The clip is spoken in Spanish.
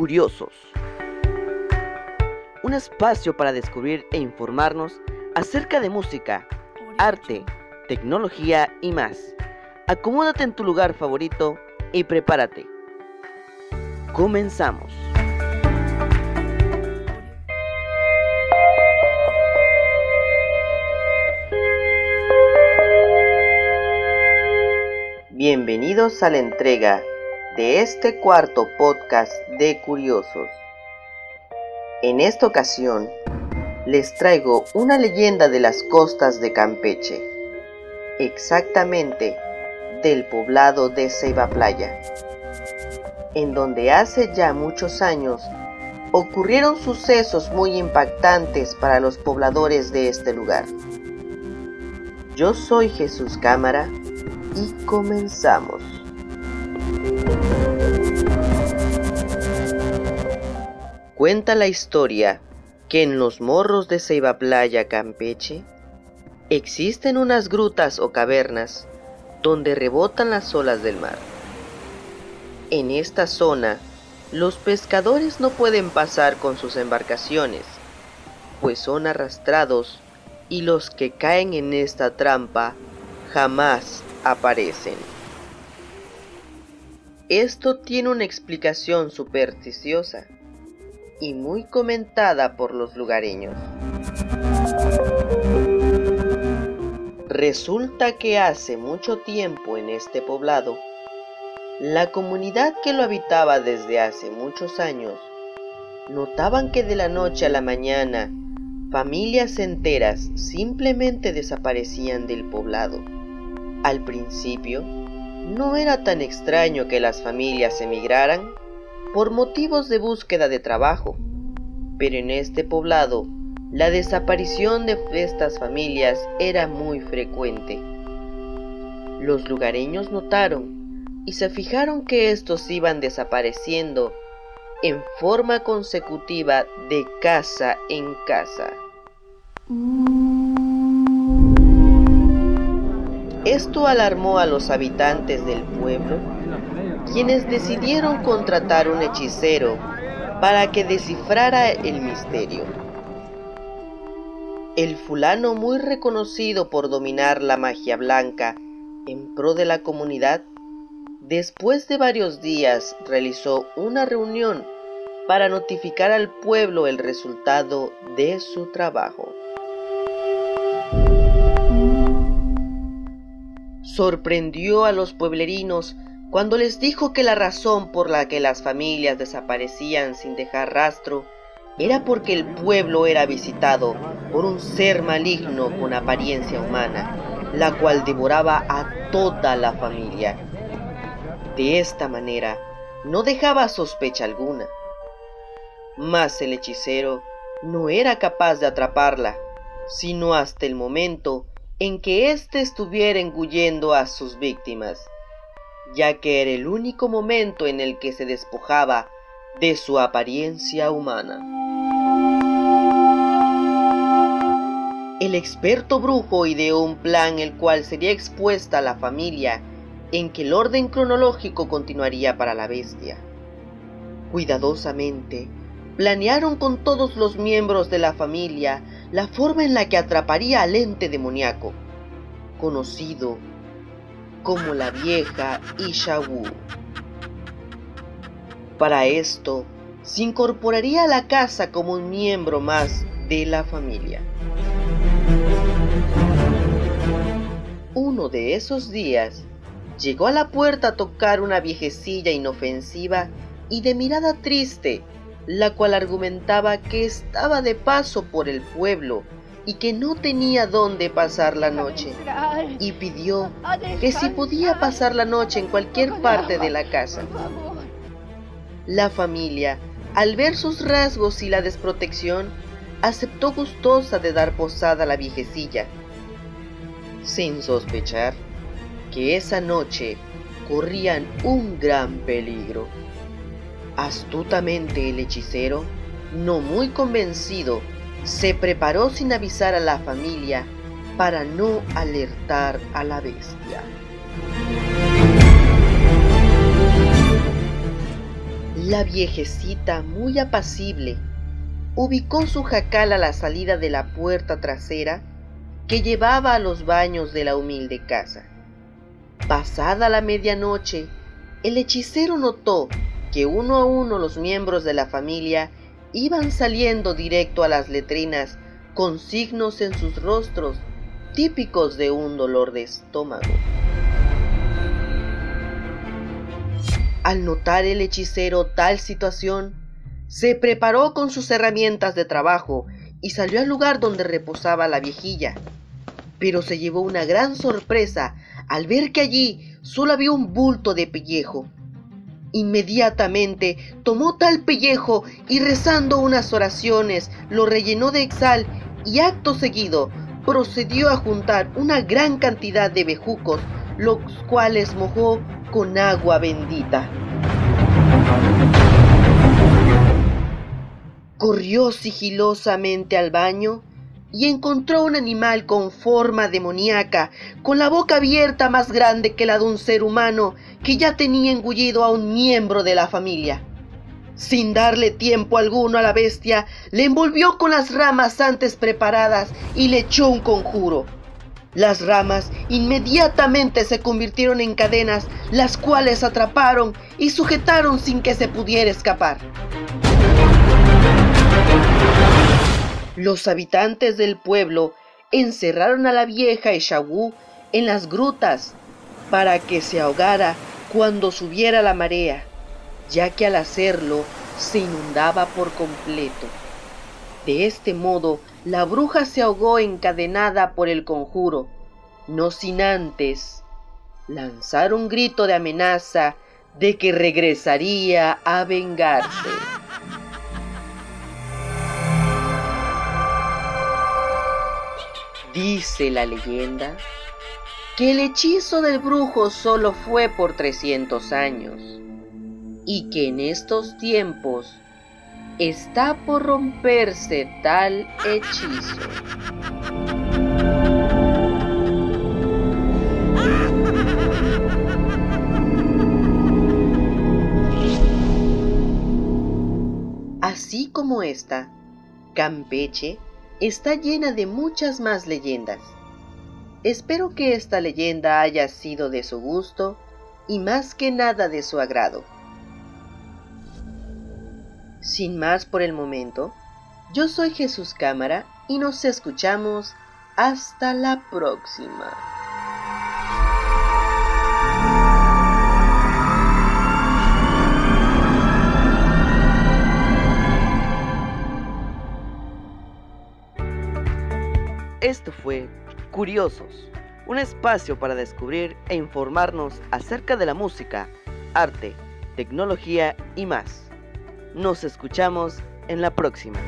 Curiosos. Un espacio para descubrir e informarnos acerca de música, arte, tecnología y más. Acomódate en tu lugar favorito y prepárate. Comenzamos. Bienvenidos a la entrega de este cuarto podcast de Curiosos. En esta ocasión, les traigo una leyenda de las costas de Campeche, exactamente del poblado de Ceiba Playa, en donde hace ya muchos años ocurrieron sucesos muy impactantes para los pobladores de este lugar. Yo soy Jesús Cámara y comenzamos. Cuenta la historia que en los morros de Ceiba Playa, Campeche, existen unas grutas o cavernas donde rebotan las olas del mar. En esta zona, los pescadores no pueden pasar con sus embarcaciones, pues son arrastrados y los que caen en esta trampa jamás aparecen. Esto tiene una explicación supersticiosa y muy comentada por los lugareños. Resulta que hace mucho tiempo en este poblado, la comunidad que lo habitaba desde hace muchos años notaban que de la noche a la mañana familias enteras simplemente desaparecían del poblado. Al principio, no era tan extraño que las familias emigraran por motivos de búsqueda de trabajo. Pero en este poblado, la desaparición de estas familias era muy frecuente. Los lugareños notaron y se fijaron que estos iban desapareciendo en forma consecutiva de casa en casa. Esto alarmó a los habitantes del pueblo quienes decidieron contratar un hechicero para que descifrara el misterio. El fulano muy reconocido por dominar la magia blanca en pro de la comunidad, después de varios días realizó una reunión para notificar al pueblo el resultado de su trabajo. Sorprendió a los pueblerinos cuando les dijo que la razón por la que las familias desaparecían sin dejar rastro era porque el pueblo era visitado por un ser maligno con apariencia humana, la cual devoraba a toda la familia. De esta manera, no dejaba sospecha alguna. Mas el hechicero no era capaz de atraparla, sino hasta el momento en que éste estuviera engullendo a sus víctimas ya que era el único momento en el que se despojaba de su apariencia humana. El experto brujo ideó un plan el cual sería expuesta a la familia en que el orden cronológico continuaría para la bestia. Cuidadosamente, planearon con todos los miembros de la familia la forma en la que atraparía al ente demoníaco, conocido como la vieja Ishawu. Para esto, se incorporaría a la casa como un miembro más de la familia. Uno de esos días, llegó a la puerta a tocar una viejecilla inofensiva y de mirada triste, la cual argumentaba que estaba de paso por el pueblo y que no tenía dónde pasar la noche y pidió que si podía pasar la noche en cualquier parte de la casa. La familia, al ver sus rasgos y la desprotección, aceptó gustosa de dar posada a la viejecilla, sin sospechar que esa noche corrían un gran peligro. Astutamente el hechicero, no muy convencido se preparó sin avisar a la familia para no alertar a la bestia. La viejecita, muy apacible, ubicó su jacal a la salida de la puerta trasera que llevaba a los baños de la humilde casa. Pasada la medianoche, el hechicero notó que uno a uno los miembros de la familia iban saliendo directo a las letrinas con signos en sus rostros típicos de un dolor de estómago. Al notar el hechicero tal situación, se preparó con sus herramientas de trabajo y salió al lugar donde reposaba la viejilla. Pero se llevó una gran sorpresa al ver que allí solo había un bulto de pellejo. Inmediatamente tomó tal pellejo y rezando unas oraciones lo rellenó de exal y acto seguido procedió a juntar una gran cantidad de bejucos, los cuales mojó con agua bendita. Corrió sigilosamente al baño y encontró un animal con forma demoníaca, con la boca abierta más grande que la de un ser humano que ya tenía engullido a un miembro de la familia. Sin darle tiempo alguno a la bestia, le envolvió con las ramas antes preparadas y le echó un conjuro. Las ramas inmediatamente se convirtieron en cadenas, las cuales atraparon y sujetaron sin que se pudiera escapar. Los habitantes del pueblo encerraron a la vieja Eshawu en las grutas para que se ahogara cuando subiera la marea, ya que al hacerlo se inundaba por completo. De este modo, la bruja se ahogó encadenada por el conjuro, no sin antes lanzar un grito de amenaza de que regresaría a vengarse. Dice la leyenda que el hechizo del brujo solo fue por 300 años y que en estos tiempos está por romperse tal hechizo. Así como esta, Campeche está llena de muchas más leyendas. Espero que esta leyenda haya sido de su gusto y más que nada de su agrado. Sin más por el momento, yo soy Jesús Cámara y nos escuchamos hasta la próxima. Esto fue Curiosos, un espacio para descubrir e informarnos acerca de la música, arte, tecnología y más. Nos escuchamos en la próxima.